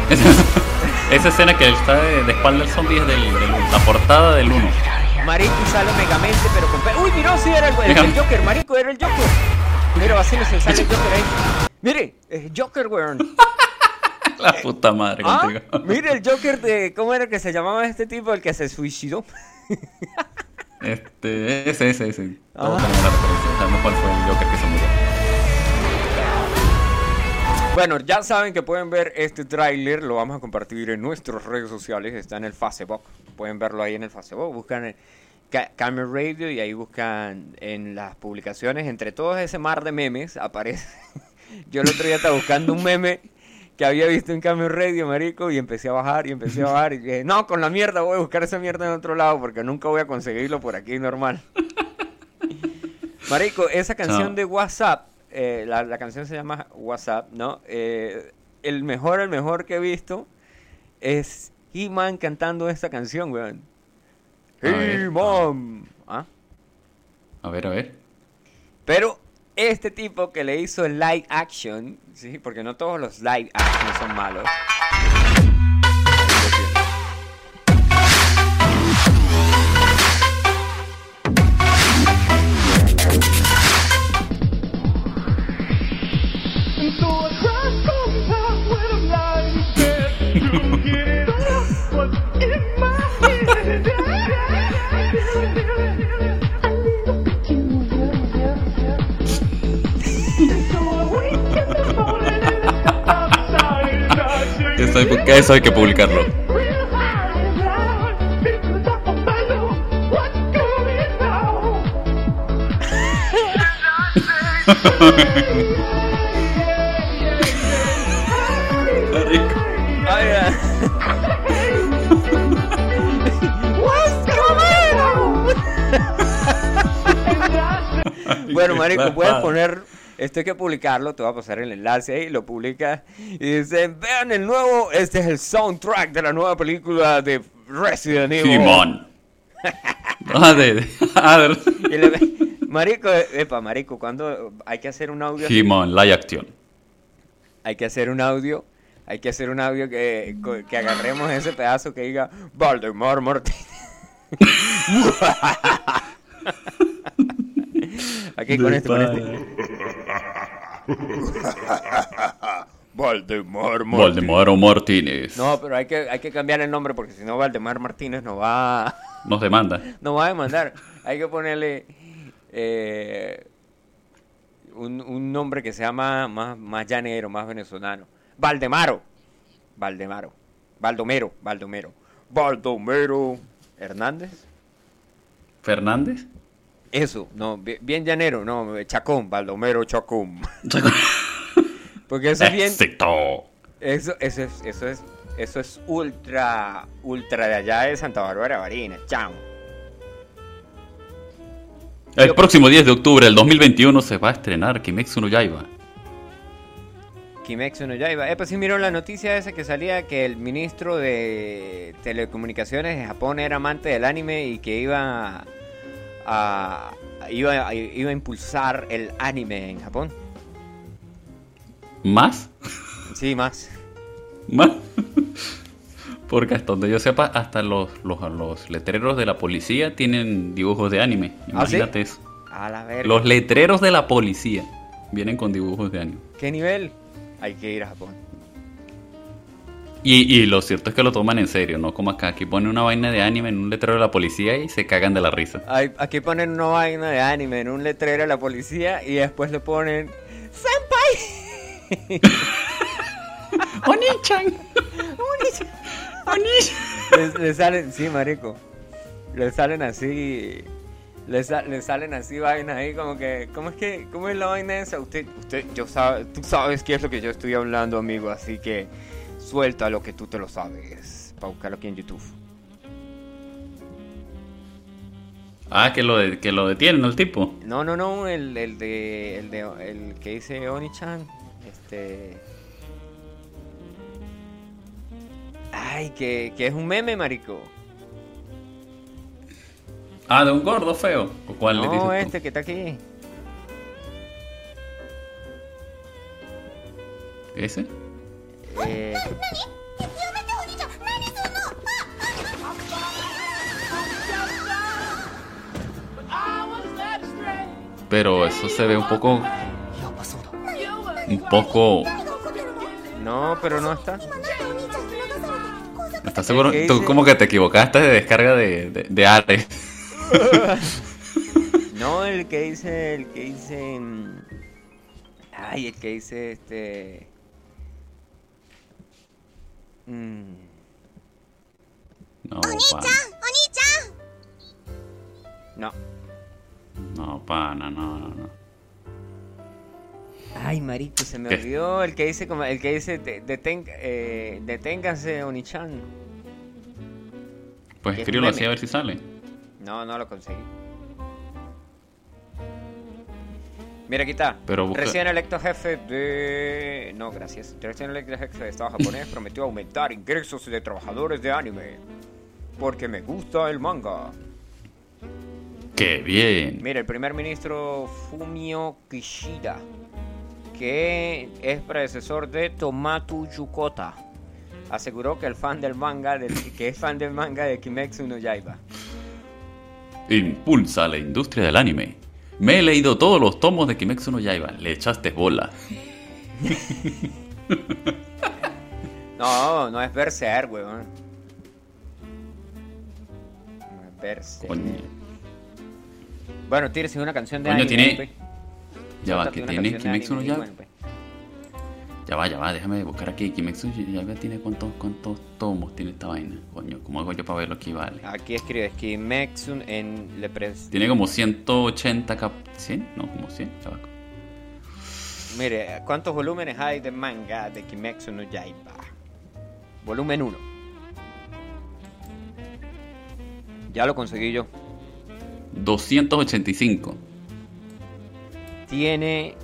<laughs> Esa escena que está de, de espalda al zombie es del, del- la portada del 1. Marico sale Megamente, pero con... pe- Uy, miró, sí, era el, el- el Joker, marico, era el Joker. Mira, Basile, se sale el Joker ahí. Mire, es Joker, weón. <laughs> La puta madre Ah, contigo. mire el Joker de... ¿Cómo era que se llamaba este tipo? El que se suicidó. Este, ese, ese, ese. Ajá. Todos tenemos la referencia. Sabemos cuál fue el Joker que se murió. Bueno, ya saben que pueden ver este tráiler, lo vamos a compartir en nuestras redes sociales, está en el Facebook, pueden verlo ahí en el Facebook, buscan en Ca- Camera Radio y ahí buscan en las publicaciones, entre todos ese mar de memes aparece, <laughs> yo el otro día estaba buscando un meme que había visto en Camera Radio, marico, y empecé a bajar y empecé a bajar y dije, no, con la mierda voy a buscar esa mierda en otro lado porque nunca voy a conseguirlo por aquí normal. <laughs> Marico, esa canción de WhatsApp, eh, la, la canción se llama WhatsApp, ¿no? Eh, el mejor, el mejor que he visto es He-Man cantando esta canción, weón. He-Man. ¿Ah? A ver, a ver. Pero este tipo que le hizo el live action, sí, porque no todos los live action son malos. Eso hay, eso hay que publicarlo. Bueno, marico, puedes poner. Esto hay que publicarlo, te voy a pasar el enlace ahí, lo publicas y dice, vean el nuevo, este es el soundtrack de la nueva película de Resident Evil. Simón. <laughs> Ah, ah, marico, epa, marico, cuando hay que hacer un audio? Simón, live action. hay que hacer un audio, hay que hacer un audio que, que agarremos ese pedazo que diga Valdemar Martínez. Aquí con este, con este. <laughs> Valdemar Martínez. Valdemaro Martínez. No, pero hay que, hay que cambiar el nombre porque si no Valdemar Martínez nos va, Nos demanda. <laughs> nos va a demandar. Hay que ponerle eh, un, un nombre que sea más, más, más llanero, más venezolano. Valdemaro. Valdemaro. Baldomero. Baldomero. Baldomero. Hernández. ¿Fernández? Eso, no, bi- bien llanero, no, Chacón, Baldomero <laughs> Chacón. Porque eso es bien. Eso, eso es, eso es, eso es ultra, ultra de allá de Santa Bárbara Barina, chamo. El próximo 10 de octubre del 2021 se va a estrenar Kimetsu no Yaiba. Kimetsu no Yaiba. Eh, pues sí miró la noticia esa que salía que el ministro de telecomunicaciones de Japón era amante del anime y que iba a, iba, iba a impulsar el anime en Japón. ¿Más? Sí, más. ¿Más? <laughs> Porque hasta donde yo sepa, hasta los, los, los letreros de la policía tienen dibujos de anime. ¿Ah, sí? Imagínate eso. A la verga. Los letreros de la policía vienen con dibujos de anime. ¿Qué nivel? Hay que ir a Japón. Y, y lo cierto es que lo toman en serio, ¿no? Como acá, aquí ponen una vaina de anime en un letrero de la policía y se cagan de la risa. Aquí ponen una vaina de anime en un letrero de la policía y después le ponen ¡Senpai! <laughs> ¡Oni-chan! le, le salen, sí, marico. Le salen así. Le, sa- le salen así vainas ahí como que. ¿Cómo es que. ¿Cómo es la vaina esa? Usted, usted, yo sabe, tú sabes qué es lo que yo estoy hablando, amigo. Así que suelta lo que tú te lo sabes. Para buscarlo aquí en YouTube. Ah, que lo, de- que lo detienen al tipo. No, no, no, el, el de. El de. El que dice Oni-chan. Este. Ay, que, que es un meme, marico. Ah, de un gordo feo. ¿O ¿Cuál le dices No, tú? este que está aquí. ¿Ese? Pero eso se ve un poco. Un poco. no, pero no está. ¿Estás seguro? ¿Qué Tú como que te equivocaste de descarga de, de, de Ares. <laughs> No, el que dice, el que dice... mm, Ay, el que dice este... mm, No, pana. No. No, pana, no, no, no. Ay, marico, se me ¿Qué? olvidó el que dice como el que dice de- deten- eh, deténganse Onichan. Pues escríbelo así a ver si sale. No, no lo conseguí. Mira, aquí está. Pero busca- Recién electo jefe de... No, gracias. Recién electo jefe de Estado japonés prometió aumentar ingresos de trabajadores de anime. Porque me gusta el manga. ¡Qué bien! Mira, el primer ministro Fumio Kishida, que es predecesor de Tomatu Yukota, aseguró que el fan del manga, del- que es fan del manga de Kimetsu no Yaiba. Impulsa la industria del anime. Me he leído todos los tomos de Kimetsu no Yaiba. Le echaste bola. <laughs> No, no es Berserk, weón. No es Berserk. Coño. Bueno, tírese una canción de Coño, anime. tiene- pues. Ya va, que tiene Kimetsu no Yaiba. bueno, pues. Ya va, ya va, déjame buscar aquí. Kimetsu Yaiba tiene cuántos, cuántos tomos tiene esta vaina. Coño, ¿cómo hago yo para ver lo que vale? Aquí escribe Kimetsu en le pres- Tiene como 180 cap... ¿100? No, como 100, chaval. Mire, ¿cuántos volúmenes hay de manga de Kimetsu no Yaiba? Volumen 1. Ya lo conseguí yo. 285. Tiene.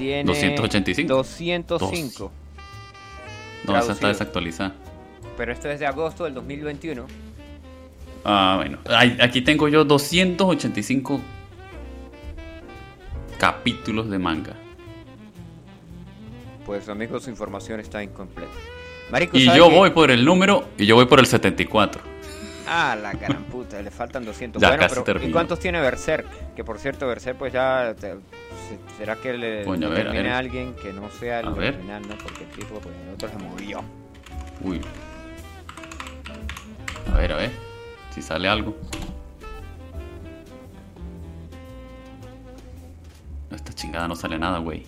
Tiene. 285. 205. No, esa está desactualizada. Pero esto es de agosto del 2021. Ah, bueno. Aquí tengo yo 285 capítulos de manga. Pues amigos, su información está incompleta. Marico, Y ¿sabe yo voy por el número y yo voy por el 74. Ah, la gran puta, le faltan 200. Ya bueno, casi pero ¿y cuántos tiene Berserk? Que por cierto, Berserk pues ya... te- ¿Será que le Coño, a ver, a ver. a alguien que no sea el A ver. original, no? Porque el tipo, pues el otro se murió. Uy. A ver, a ver. Si sale algo. No, Esta chingada no sale nada, güey.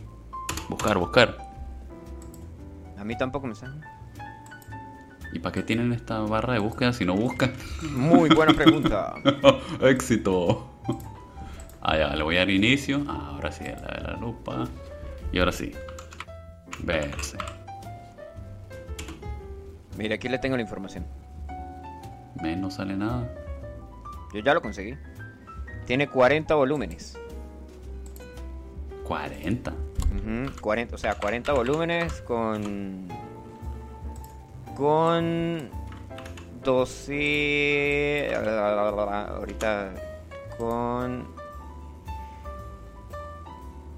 Buscar, buscar. A mí tampoco me sale. ¿Y para qué tienen esta barra de búsqueda si no buscan? Muy buena pregunta. <laughs> Éxito. Ah, ya, le voy a dar inicio. Ah, ahora sí, la de la lupa. Y ahora sí. Verse. Mire, aquí le tengo la información. Men, no sale nada. Yo ya lo conseguí. Tiene 40 volúmenes. 40. Ujú, 40, o sea, 40 volúmenes con. Con. 12. Ahorita. Con.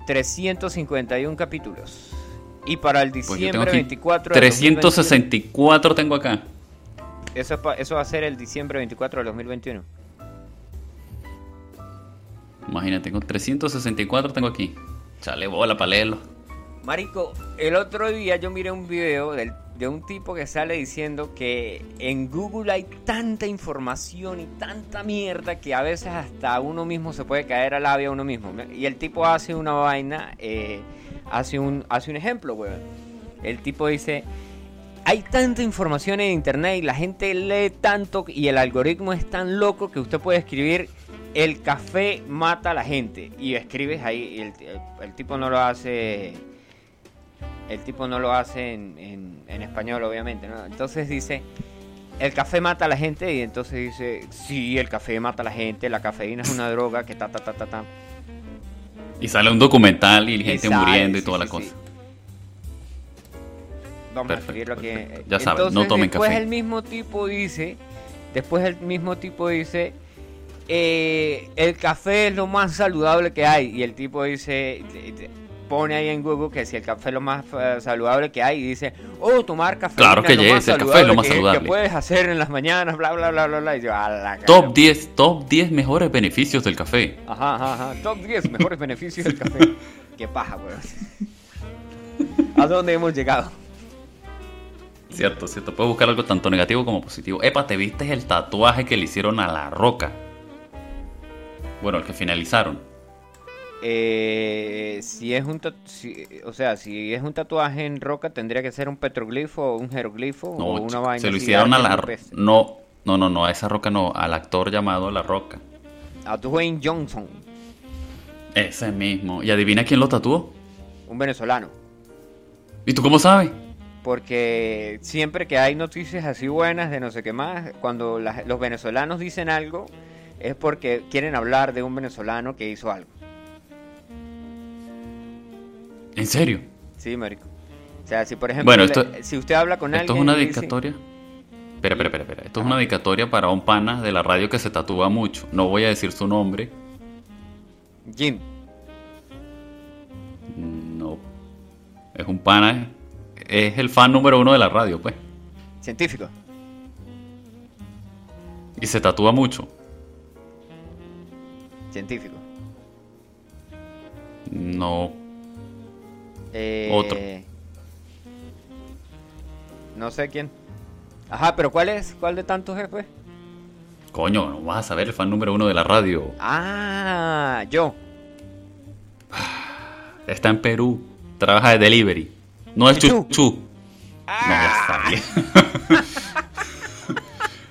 351 capítulos. Y para el Pues diciembre aquí 24 del 364 tengo acá. 2021. Eso, eso va a ser el diciembre 24 del 2021. Imagínate, con 364 tengo aquí. Chale bola para leerlo. Marico, el otro día yo miré un video del- de un tipo que sale diciendo que en Google hay tanta información y tanta mierda que a veces hasta uno mismo se puede caer al labio a uno mismo. Y el tipo hace una vaina, eh, hace, un, hace un ejemplo, weón. El tipo dice, hay tanta información en internet y la gente lee tanto y el algoritmo es tan loco que usted puede escribir el café mata a la gente y escribes ahí y el, el- el tipo no lo hace el tipo no lo hace en, en- en español obviamente ¿no? entonces dice el café mata a la gente y entonces dice sí el café mata a la gente la cafeína es una droga que ta ta ta ta ta Y sale un documental y gente sale, muriendo y toda sí, la cosa. sí. Vamos Perfecto, a escribirlo aquí. perfecto. Ya saben, Entonces, no tomen después café. el mismo tipo dice, después el mismo tipo dice, eh, el café es lo más saludable que hay. Y el tipo dice, pone ahí en Google que si el café es lo más eh, saludable que hay. Y dice, oh, tomar café Claro que yes, el café es lo más que, saludable. que puedes hacer en las mañanas, bla, bla, bla, bla, bla. Y yo, a la. Top 10, top 10 mejores beneficios del café. Ajá, ajá, ajá. Top 10 <laughs> mejores beneficios del café. <laughs> Qué paja, weón. ¿A dónde hemos llegado? Cierto, cierto. Puedes buscar algo tanto negativo como positivo. Epa, ¿te viste el tatuaje que le hicieron a la roca? Bueno, el que finalizaron. Eh, si es un si- o sea, si es un tatuaje en roca tendría que ser un petroglifo o un jeroglifo No, o una vaina se lo hicieron a la... No, no, no, no, a esa roca no, al actor llamado La Roca. A Dwayne Johnson, Ese mismo. ¿Y adivina quién lo tatuó? un venezolano. ¿Y tú cómo sabes? Porque siempre que hay noticias así buenas de no sé qué más, cuando los venezolanos dicen algo, es porque quieren hablar de un venezolano que hizo algo. ¿En serio? Sí, marico. O sea, si por ejemplo, Bueno, le- esto- si usted habla con Esto es alguien una y dice- dedicatoria. Espera, espera, espera, espera. Esto es una dedicatoria para un pana de la radio que se tatúa mucho. No voy a decir su nombre. Jim. No. Es un pana. Es el fan número uno de la radio, pues. Científico. Y se tatúa mucho. Científico. No. Eh, Otro. No sé quién. Ajá, pero ¿cuál es? ¿Cuál de tantos es, pues? Coño, no vas a saber el fan número uno de la radio. Ah, yo. <sighs> Está en Perú. Trabaja de delivery. No es chuchu. No, ya sabía. <laughs>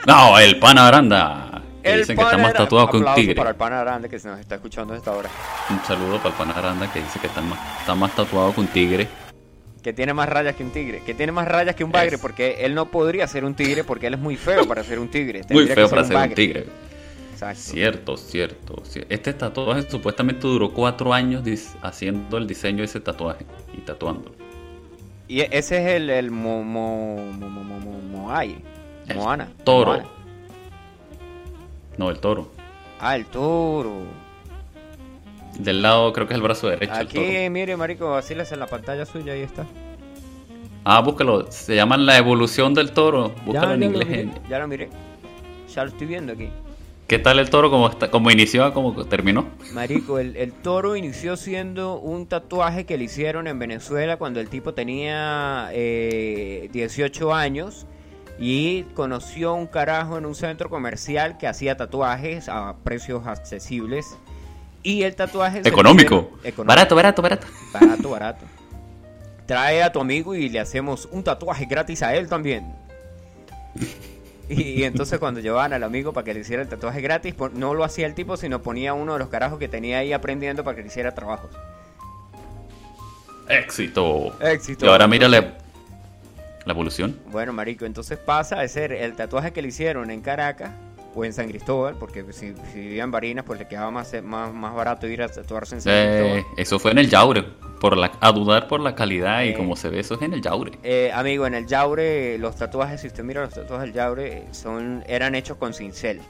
no, el pana Aranda. El dicen que está más tatuado que un tigre. para el pana grande que se nos está escuchando a esta hora. Un saludo para el pana Aranda que dice que está más, está más tatuado que un tigre. Que tiene más rayas que un tigre. Que tiene más rayas que un bagre. Porque él no podría ser un tigre porque él es muy feo para ser un tigre. Muy feo para ser un tigre. Exacto. Cierto, cierto, cier- Este tatuaje supuestamente duró cuatro años haciendo el diseño de ese tatuaje y tatuándolo. Y e- ese es el, el mo, mo, mo, mo, mo, mo- Moai. El Moana. Toro. Moana. No, el toro. Ah, el toro. Del lado creo que es el brazo derecho. el toro. Aquí, mire, marico, vacílese en la pantalla suya, ahí está. Ah, búscalo. Se llama La evolución del toro. Búscalo en inglés. Miré, ya lo miré. Ya lo estoy viendo aquí. ¿Qué tal el toro? ¿Cómo, está, cómo inició? ¿Cómo terminó? Marico, el, el <laughs> toro inició siendo un tatuaje que le hicieron en Venezuela cuando el tipo tenía eh, 18 años y conoció un carajo en un centro comercial que hacía tatuajes a precios accesibles. Y el tatuaje... Económico. económico. Barato, barato, barato. Barato, barato. Trae a tu amigo y le hacemos un tatuaje gratis a él también. Y, y entonces cuando llevaban al amigo para que le hiciera el tatuaje gratis, no lo hacía el tipo, sino ponía uno de los carajos que tenía ahí aprendiendo para que le hiciera trabajos. Éxito. Éxito. Y ahora mira la, evolución. Bueno, marico, entonces pasa de ser el tatuaje que le hicieron en Caracas o en San Cristóbal, porque si, si vivía en Barinas, pues le quedaba más, más, más barato ir a tatuarse en San Cristóbal. Eh, eso fue en el Yaure. Por la, a dudar por la calidad y Eh. como se ve, eso es en el Yaure. Eh, amigo, en el Yaure, los tatuajes, si usted mira los tatuajes del Yaure, son, eran hechos con cincel.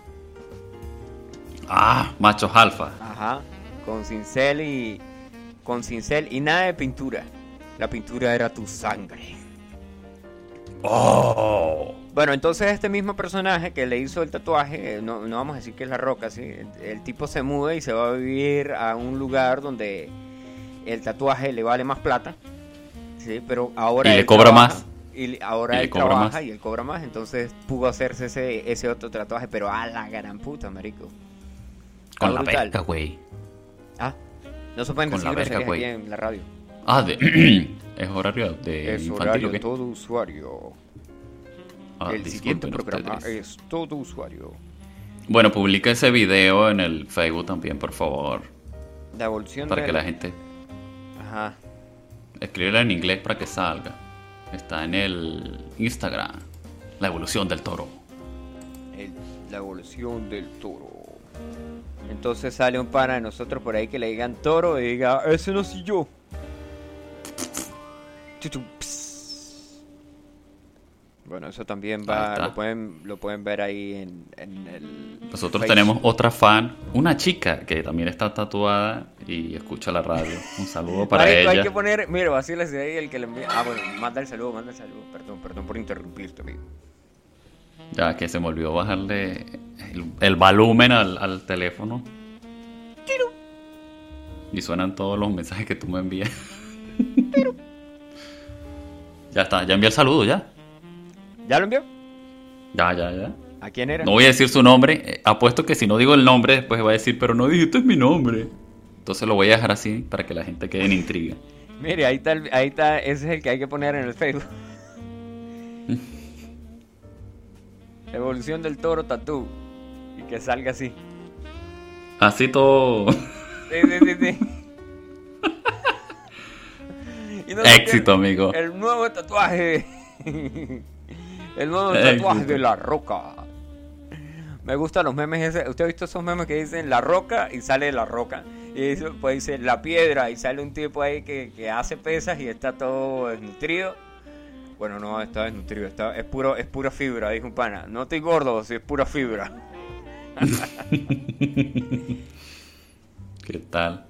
Ah, machos alfa. Ajá, con cincel y con cincel y nada de pintura. La pintura era tu sangre. Oh. Bueno, entonces este mismo personaje que le hizo el tatuaje, eh, no, no vamos a decir que es la roca, ¿sí? El, el tipo se muda y se va a vivir a un lugar donde el tatuaje le vale más plata, ¿sí? Pero ahora Y le cobra trabaja, más. Y ahora Y él cobra trabaja más. y él cobra más, entonces pudo hacerse ese, ese otro tatuaje, pero a la gran puta, marico. Con la brutal. verga, güey. Ah, no se pueden Con decir la verga, groserías aquí güey. en la radio. Ah, de, <clears throat> es horario de Es infantil horario o qué? todo usuario. Ah, el siguiente programa ustedes. es todo usuario. Bueno, publica ese video en el Facebook también, por favor. La evolución Para del- que la gente Ajá. escriba en inglés para que salga. Está en el Instagram. La evolución del toro. el- la evolución del toro. Entonces sale un pana de nosotros por ahí que le digan toro y diga, ese no soy yo. Bueno, eso también va, lo pueden, lo pueden ver ahí en, en el... Nosotros Facebook. tenemos otra fan, una chica que también está tatuada y escucha la radio. Un saludo <laughs> para ella. hay que poner, mira, vacílese de ahí el que le envía. Ah, bueno, manda el saludo, manda el saludo. Perdón, perdón por interrumpirte, amigo. Ya que se me olvidó bajarle el, el volumen al, al teléfono. Y suenan todos los mensajes que tú me envías. Ya está, ya envié el saludo, ya. ¿Ya lo envió? Ya, ya, ya. ¿A quién era? No voy a decir su nombre. eh, Apuesto que si no digo el nombre, después va a decir, pero no dijiste mi nombre. Entonces lo voy a dejar así para que la gente quede en intriga. <laughs> Mire, ahí está, el- ahí está, ese es el que hay que poner en el Facebook. <laughs> Evolución del toro tatú. Y que salga así. Así todo. Sí, sí, sí, sí. <laughs> <laughs> Y no se Éxito, amigo. El nuevo tatuaje. <laughs> El nuevo Éxito. tatuaje de la roca. Me gustan los memes ese. ¿Usted ha visto esos memes que dicen la roca y sale la roca? Y pues dice la piedra y sale un tipo ahí que, que hace pesas y está todo desnutrido. Bueno, no está desnutrido, está, es, puro, es pura fibra, dijo un pana. No estoy gordo, si es pura fibra. <laughs> ¿Qué tal?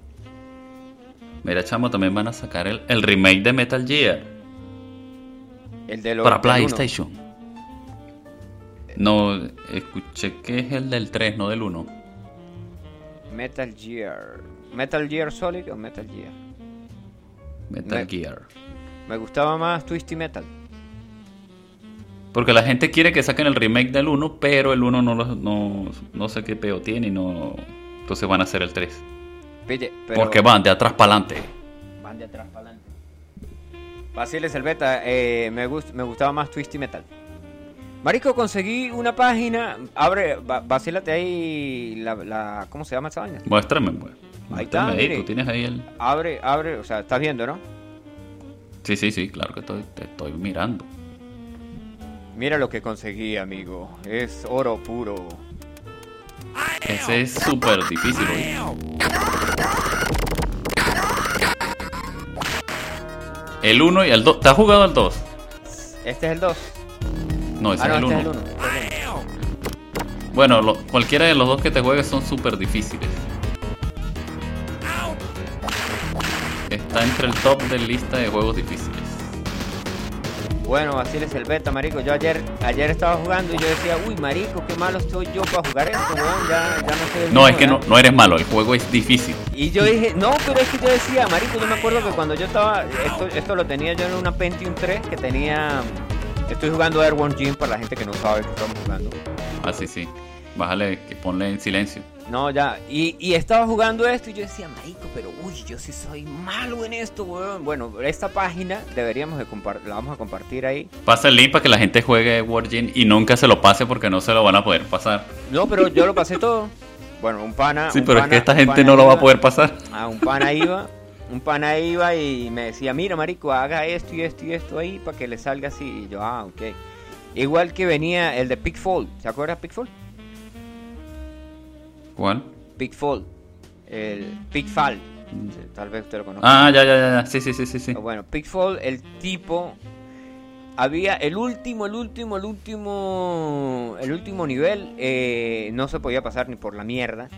Mira, chamo, también van a sacar el, el remake de Metal Gear El de los para. PlayStation. No, escuché que es el del 3, no del 1. Metal Gear. ¿Metal Gear Solid o Metal Gear? Metal Me- Gear. Me gustaba más Twisty Metal. Porque la gente quiere que saquen el remake del 1, pero el 1 no, no, no sé qué peo tiene y no. Entonces van a hacer el 3. Pille, pero Porque van de atrás para adelante. van de atrás para adelante. Basiles el beta, eh, me, gust- me gustaba más Twisty Metal. Marico, conseguí una página. Abre, va- vacílate ahí la, la- ¿Cómo se llama esa vaina? Muéstrame, pues. Ahí está, Muéstrame ahí, mire. tú tienes ahí el. Abre, abre, o sea, estás viendo, ¿no? Sí, sí, sí, claro que estoy, te estoy mirando. Mira lo que conseguí, amigo. Es oro puro. Ese es súper difícil. oye. El 1 y el 2. ¿Te has jugado al 2? Este es el 2. No, ese Ah, no, es el este 1. es el 1. Bueno, lo- cualquiera de los dos que te juegues son súper difíciles. Está entre el top de lista de juegos difíciles. Bueno, así es el beta, marico. Yo ayer, ayer estaba jugando y yo decía, uy, marico, qué malo estoy yo para jugar esto, weón. Ya, ya no soy el No, mismo, es que no, ¿verdad?". no eres malo, el juego es difícil. Y yo dije, no, pero es que yo decía, marico, yo me acuerdo que cuando yo estaba, esto, esto lo tenía yo en una Pentium 3 que tenía, estoy jugando Airborne Gym para la gente que no sabe que estamos jugando. Ah, sí, sí. Bájale, que ponle en silencio. No, ya, y, y estaba jugando esto y yo decía, marico, pero uy, yo sí soy malo en esto, weón. Bueno, esta página deberíamos de compartir, la vamos a compartir ahí. Pasa el link para que la gente juegue Wargame y nunca se lo pase porque no se lo van a poder pasar. No, pero yo lo pasé todo. Bueno, un pana. Sí, un pero es que esta gente no lo va a poder pasar. Ah, un pana iba, un pana iba y me decía, mira, marico, haga esto y esto y esto ahí para que le salga así. Y yo, ah, ok. Igual que venía el de Pitfall, ¿se acuerda Pitfall? ¿Cuál? Pitfall, el Pitfall, tal vez usted lo conozca. Ah, ya, ya, ya. Sí, sí, sí, sí, sí. Bueno, Pitfall, el tipo había el último, el último, el último, el último nivel eh, no se podía pasar ni por la mierda.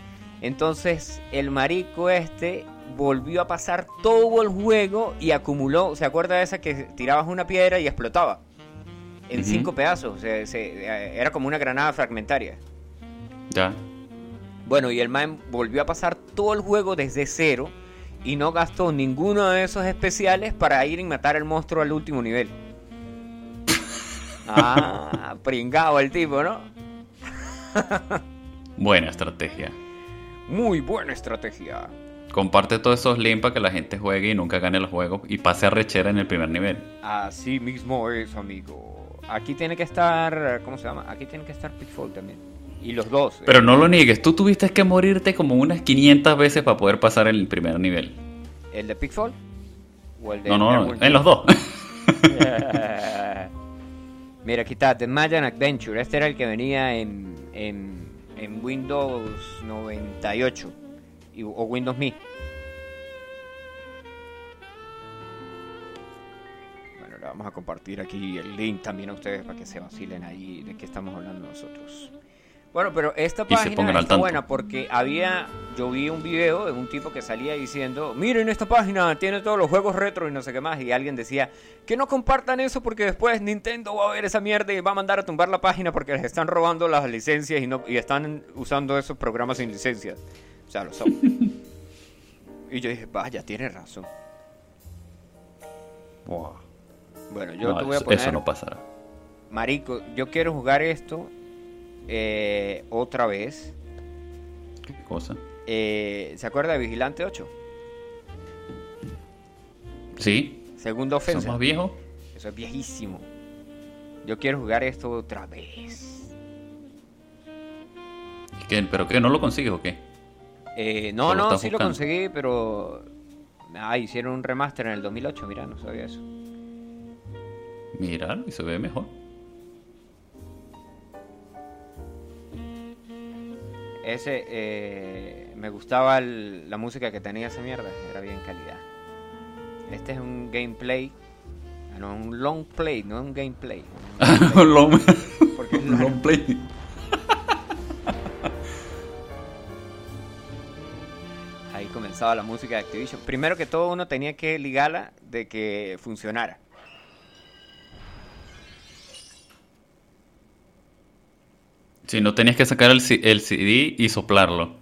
Entonces el marico este volvió a pasar todo el juego y acumuló. ¿Se acuerda de esa que tirabas una piedra y explotaba? En cinco pedazos. o sea, se- eh, era como una granada fragmentaria. Ya. Bueno, y el man volvió a pasar todo el juego desde cero y no gastó ninguno de esos especiales para ir y matar al monstruo al último nivel. Ah, <laughs> pringado el tipo, ¿no? <laughs> Buena estrategia. Muy buena estrategia. Comparte todos esos links para que la gente juegue y nunca gane los juegos y pase a rechera en el primer nivel. Así mismo es, amigo. Aquí tiene que estar, ¿cómo se llama? Aquí tiene que estar Pitfall también. Y los dos. Pero no lo niegues, tú tuviste que morirte como unas 500 veces para poder pasar el primer nivel. ¿El de Pitfall? ¿O el de No, no, Airborne en los dos. <laughs> Mira, aquí está, The Mayan Adventure. Este era el que venía en, en, en Windows 98 y- o Windows Me. Bueno, le vamos a compartir aquí el link también a ustedes para que se vacilen ahí de qué estamos hablando nosotros. Bueno, pero esta página tanto. buena porque había, yo vi un video de un tipo que salía diciendo, miren esta página, tiene todos los juegos retro y no sé qué más, y alguien decía, que no compartan eso porque después Nintendo va a ver esa mierda y va a mandar a tumbar la página porque les están robando las licencias y, no, y están usando esos programas sin licencias. O sea, lo son. <laughs> y yo dije, vaya, tiene razón. Wow. Bueno, yo No, te voy a poner... eso no pasará. Marico, yo quiero jugar esto eh, otra vez. ¿Qué cosa? Eh, ¿Se acuerda de Vigilante 8? Sí. Segunda ¿Eso es ofensa. más viejo? Eso es viejísimo. Yo quiero jugar esto otra vez. ¿Y qué? ¿Pero qué? ¿No lo consigues o qué? Eh, no, ¿O lo no, sí lo conseguí, pero... Ah, hicieron un remaster en el 2008, mira, no sabía eso. Mira, y se ve mejor. Ese, eh, me gustaba el- la música que tenía esa mierda, era bien calidad. Este es un gameplay, ah, no, un long play, no un gameplay. <laughs> Un <laughs> long, Porque es <laughs> un long play. Ahí comenzaba la música de Activision. Primero que todo uno tenía que ligarla de que funcionara. Si no tenías que sacar el, el CD y soplarlo.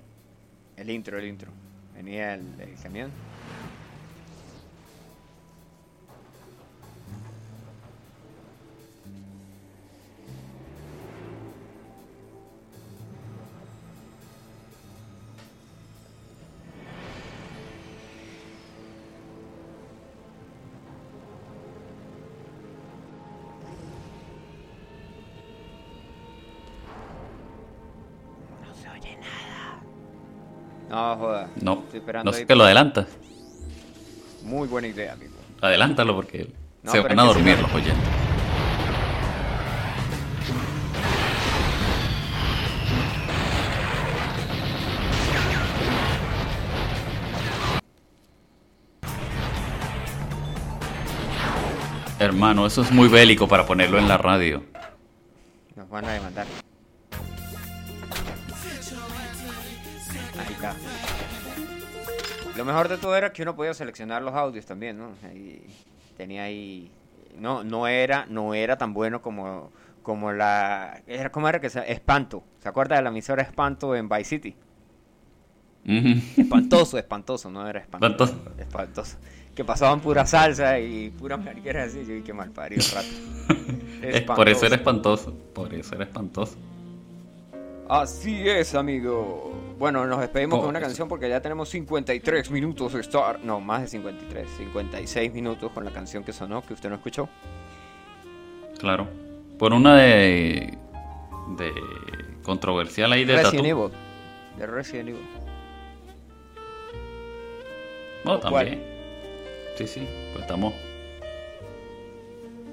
El intro, el intro. Venía el, el camión. Esperando no sé que lo adelantas. Muy buena idea, amigo. Adelántalo porque No, se van a dormir los oyentes. Hermano, eso es muy bélico para ponerlo en la radio. Nos van a demandar. Ahí está. Lo mejor de todo era que uno podía seleccionar los audios también, ¿no? Tenía ahí no no era no era tan bueno como como la era cómo era que se Espanto. ¿Se acuerda de la emisora Espanto en Vice City? Espantoso, espantoso, no era espantoso. Espantoso. Espantoso. Que pasaban pura salsa y pura mariquera así, yo qué mal parido rato. <laughs> Por eso era espantoso. Por eso era espantoso. Así es, amigo. Bueno, nos despedimos con una Por canción porque ya tenemos 53 minutos de estar. No, más de 53. 56 minutos con la canción que sonó, que usted no escuchó. Claro. Por una de. de. controversial ahí de Resident. Evil. De Resident Evil. No, ¿Cuál? también. Sí, sí. Pues estamos.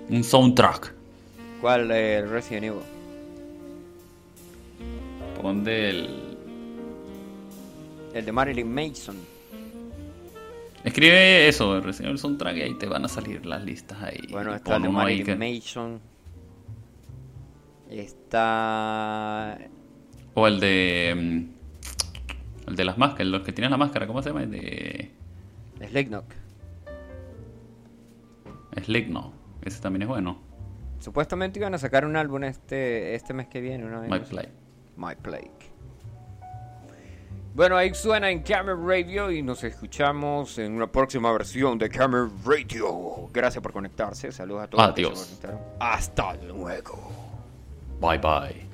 Un soundtrack. ¿Cuál de Resident Evil? Del. El de Marilyn Mason. Escribe eso, Resident Evil Soundtrack, y ahí te van a salir las listas ahí. Bueno, está el de Marilyn que- Mason. Está. O el de. mm, El de las máscaras, los que tienen la máscara, ¿cómo se llama? El de. Slipknot. Slick, no. Ese también es bueno. Supuestamente iban a sacar un álbum este, este mes que viene. Una vez, My no sé. Play. My Plague. Bueno, ahí suena en Camera Radio y nos escuchamos en una próxima versión de Camera Radio. Gracias por conectarse. Saludos a todos. que Adiós. se conectaron. Hasta luego. Bye bye.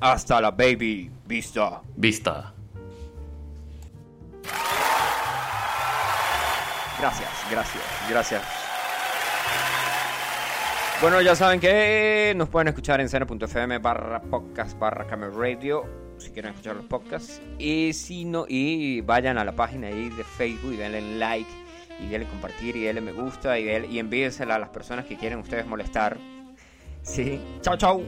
Hasta la baby vista. Vista. Gracias, gracias, gracias. Bueno, ya saben que nos pueden escuchar en seno.fm barra podcast barra si quieren escuchar los podcasts. Y si no, y vayan a la página ahí de Facebook y denle like y denle compartir y denle me gusta y, denle- y envíensela a las personas que quieren ustedes molestar. Sí. Chao, chao.